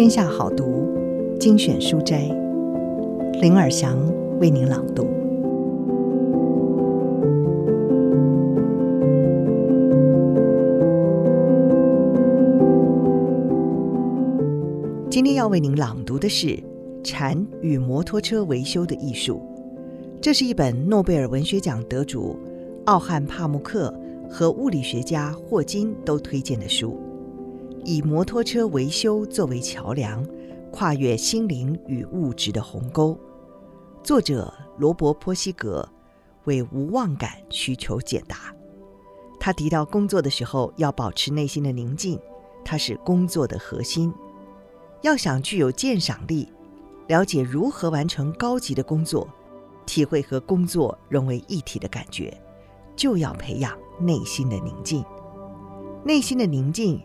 天下好读精选书斋，林尔祥为您朗读。今天要为您朗读的是《禅与摩托车维修的艺术》，这是一本诺贝尔文学奖得主奥汉帕慕克和物理学家霍金都推荐的书。以摩托车维修作为桥梁，跨越心灵与物质的鸿沟。作者罗伯·波西格为无望感需求解答。他提到工作的时候要保持内心的宁静，它是工作的核心。要想具有鉴赏力，了解如何完成高级的工作，体会和工作融为一体的感觉，就要培养内心的宁静。内心的宁静。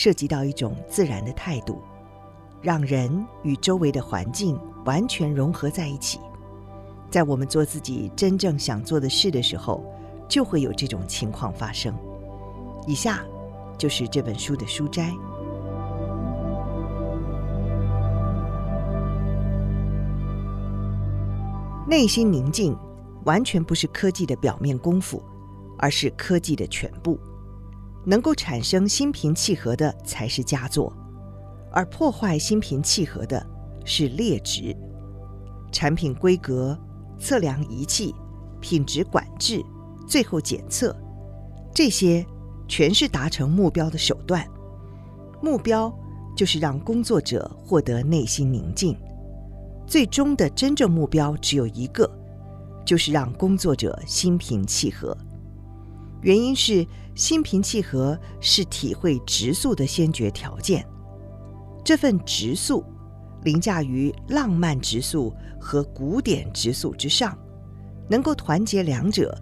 涉及到一种自然的态度，让人与周围的环境完全融合在一起。在我们做自己真正想做的事的时候，就会有这种情况发生。以下就是这本书的书摘：内心宁静完全不是科技的表面功夫，而是科技的全部。能够产生心平气和的才是佳作，而破坏心平气和的是劣质。产品规格、测量仪器、品质管制、最后检测，这些全是达成目标的手段。目标就是让工作者获得内心宁静。最终的真正目标只有一个，就是让工作者心平气和。原因是心平气和是体会直素的先决条件。这份直素凌驾于浪漫直素和古典直素之上，能够团结两者，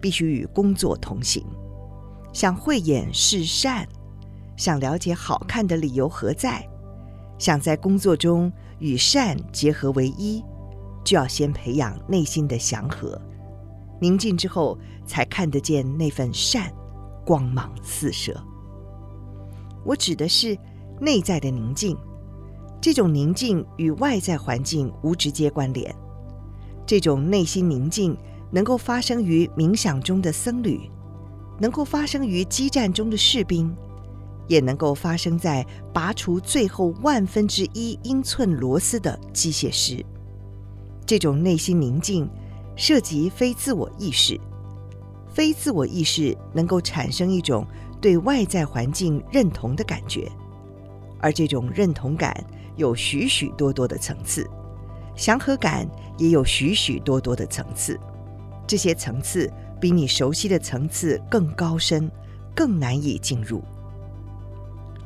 必须与工作同行。想慧眼识善，想了解好看的理由何在，想在工作中与善结合为一，就要先培养内心的祥和。宁静之后，才看得见那份善，光芒四射。我指的是内在的宁静，这种宁静与外在环境无直接关联。这种内心宁静能够发生于冥想中的僧侣，能够发生于激战中的士兵，也能够发生在拔除最后万分之一英寸螺丝的机械师。这种内心宁静。涉及非自我意识，非自我意识能够产生一种对外在环境认同的感觉，而这种认同感有许许多多的层次，祥和感也有许许多多的层次，这些层次比你熟悉的层次更高深，更难以进入。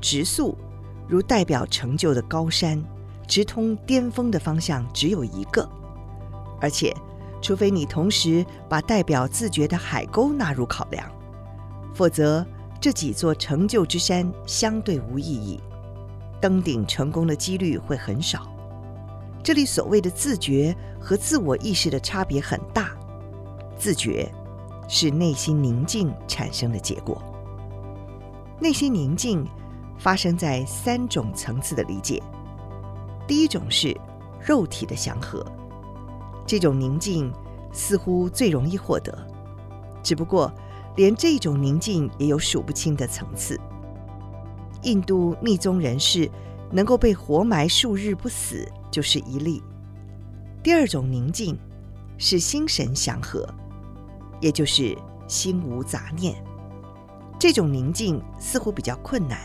直速如代表成就的高山，直通巅峰的方向只有一个，而且。除非你同时把代表自觉的海沟纳入考量，否则这几座成就之山相对无意义，登顶成功的几率会很少。这里所谓的自觉和自我意识的差别很大，自觉是内心宁静产生的结果。内心宁静发生在三种层次的理解，第一种是肉体的祥和。这种宁静似乎最容易获得，只不过连这种宁静也有数不清的层次。印度密宗人士能够被活埋数日不死，就是一例。第二种宁静是心神祥和，也就是心无杂念。这种宁静似乎比较困难，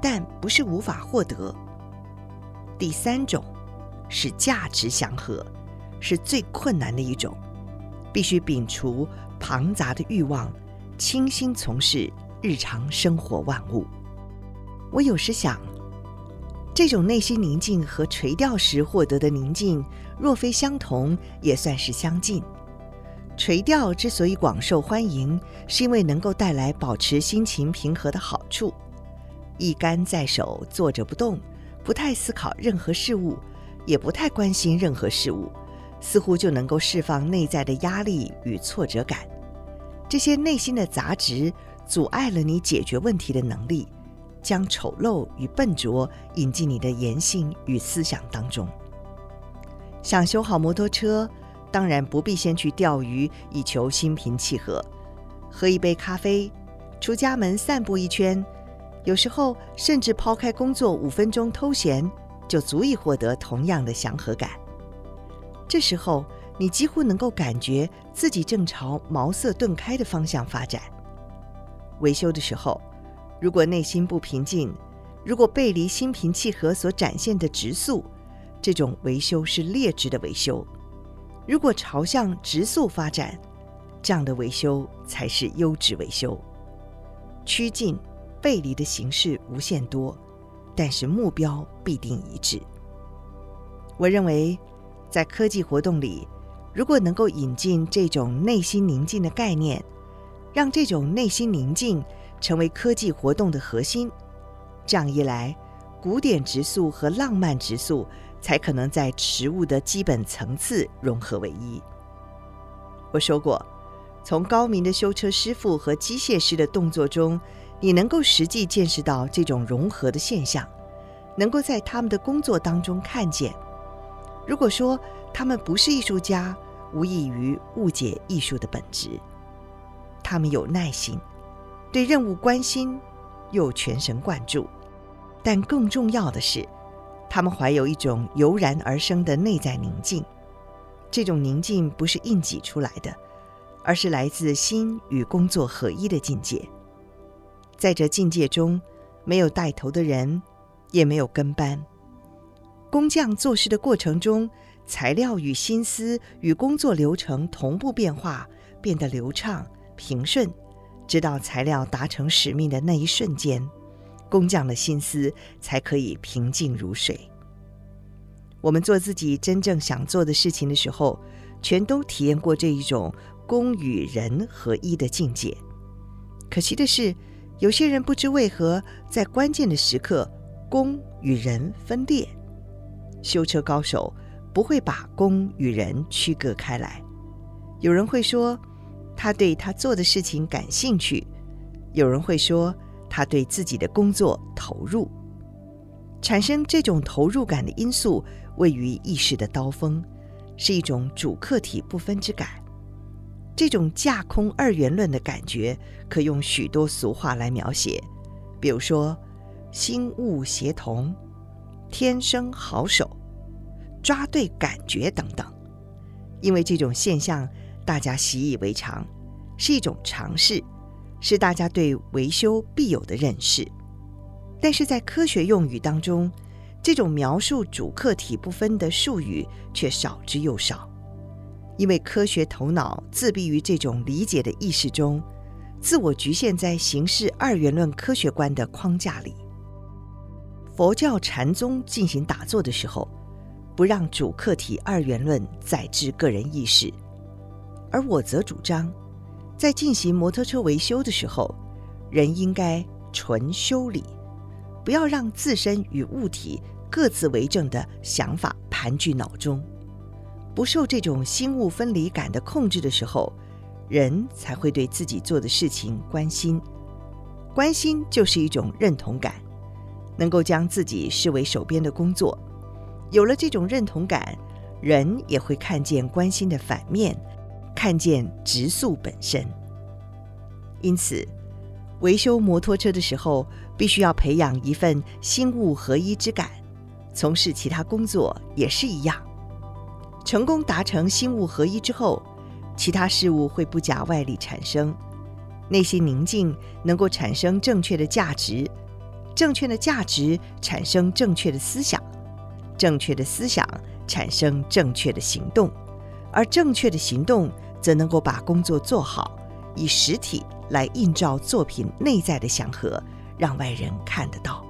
但不是无法获得。第三种是价值祥和。是最困难的一种，必须摒除庞杂的欲望，清心从事日常生活万物。我有时想，这种内心宁静和垂钓时获得的宁静，若非相同，也算是相近。垂钓之所以广受欢迎，是因为能够带来保持心情平和的好处。一杆在手，坐着不动，不太思考任何事物，也不太关心任何事物。似乎就能够释放内在的压力与挫折感，这些内心的杂质阻碍了你解决问题的能力，将丑陋与笨拙引进你的言行与思想当中。想修好摩托车，当然不必先去钓鱼以求心平气和，喝一杯咖啡，出家门散步一圈，有时候甚至抛开工作五分钟偷闲，就足以获得同样的祥和感。这时候，你几乎能够感觉自己正朝茅塞顿开的方向发展。维修的时候，如果内心不平静，如果背离心平气和所展现的直速，这种维修是劣质的维修；如果朝向直速发展，这样的维修才是优质维修。趋近背离的形式无限多，但是目标必定一致。我认为，在科技活动里，如果能够引进这种内心宁静的概念，让这种内心宁静成为科技活动的核心，这样一来，古典质素和浪漫质素才可能在植物的基本层次融合为一。我说过，从高明的修车师傅和机械师的动作中，你能够实际见识到这种融合的现象，能够在他们的工作当中看见。如果说他们不是艺术家，无异于误解艺术的本质。他们有耐心，对任务关心，又全神贯注。但更重要的是，他们怀有一种油然而生的内在宁静。这种宁静不是硬挤出来的，而是来自心与工作合一的境界。在这境界中，没有带头的人，也没有跟班。工匠做事的过程中，材料与心思与工作流程同步变化，变得流畅。平顺，直到材料达成使命的那一瞬间，工匠的心思才可以平静如水。我们做自己真正想做的事情的时候，全都体验过这一种工与人合一的境界。可惜的是，有些人不知为何在关键的时刻，工与人分裂。修车高手不会把工与人区隔开来。有人会说，他对他做的事情感兴趣，有人会说他对自己的工作投入。产生这种投入感的因素位于意识的刀锋，是一种主客体不分之感。这种架空二元论的感觉，可用许多俗话来描写，比如说心物协同、天生好手、抓对感觉等等。因为这种现象。大家习以为常，是一种常识，是大家对维修必有的认识。但是在科学用语当中，这种描述主客体不分的术语却少之又少，因为科学头脑自闭于这种理解的意识中，自我局限在形式二元论科学观的框架里。佛教禅宗进行打坐的时候，不让主客体二元论宰制个人意识。而我则主张，在进行摩托车维修的时候，人应该纯修理，不要让自身与物体各自为政的想法盘踞脑中。不受这种心物分离感的控制的时候，人才会对自己做的事情关心。关心就是一种认同感，能够将自己视为手边的工作。有了这种认同感，人也会看见关心的反面。看见直素本身，因此，维修摩托车的时候，必须要培养一份心物合一之感；从事其他工作也是一样。成功达成心物合一之后，其他事物会不假外力产生。内心宁静，能够产生正确的价值；正确的价值产生正确的思想；正确的思想产生正确的行动，而正确的行动。则能够把工作做好，以实体来映照作品内在的祥和，让外人看得到。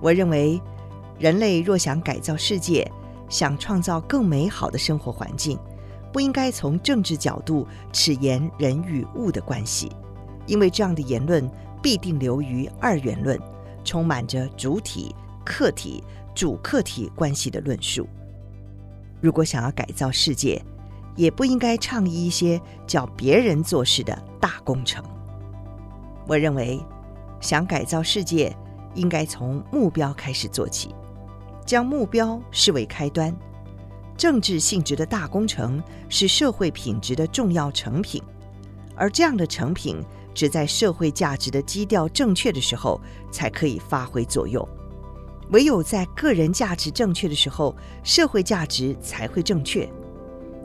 我认为，人类若想改造世界，想创造更美好的生活环境，不应该从政治角度阐言人与物的关系，因为这样的言论必定流于二元论，充满着主体、客体、主客体关系的论述。如果想要改造世界，也不应该倡议一些叫别人做事的大工程。我认为，想改造世界，应该从目标开始做起，将目标视为开端。政治性质的大工程是社会品质的重要成品，而这样的成品只在社会价值的基调正确的时候才可以发挥作用。唯有在个人价值正确的时候，社会价值才会正确。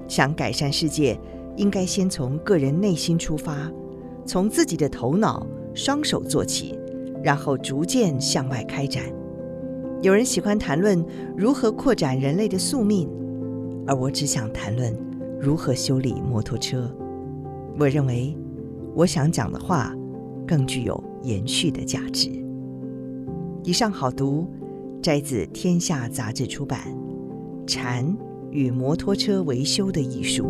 想改善世界，应该先从个人内心出发，从自己的头脑、双手做起，然后逐渐向外开展。有人喜欢谈论如何扩展人类的宿命。而我只想谈论如何修理摩托车。我认为，我想讲的话更具有延续的价值。以上好读，摘自《天下杂志》出版《禅与摩托车维修的艺术》。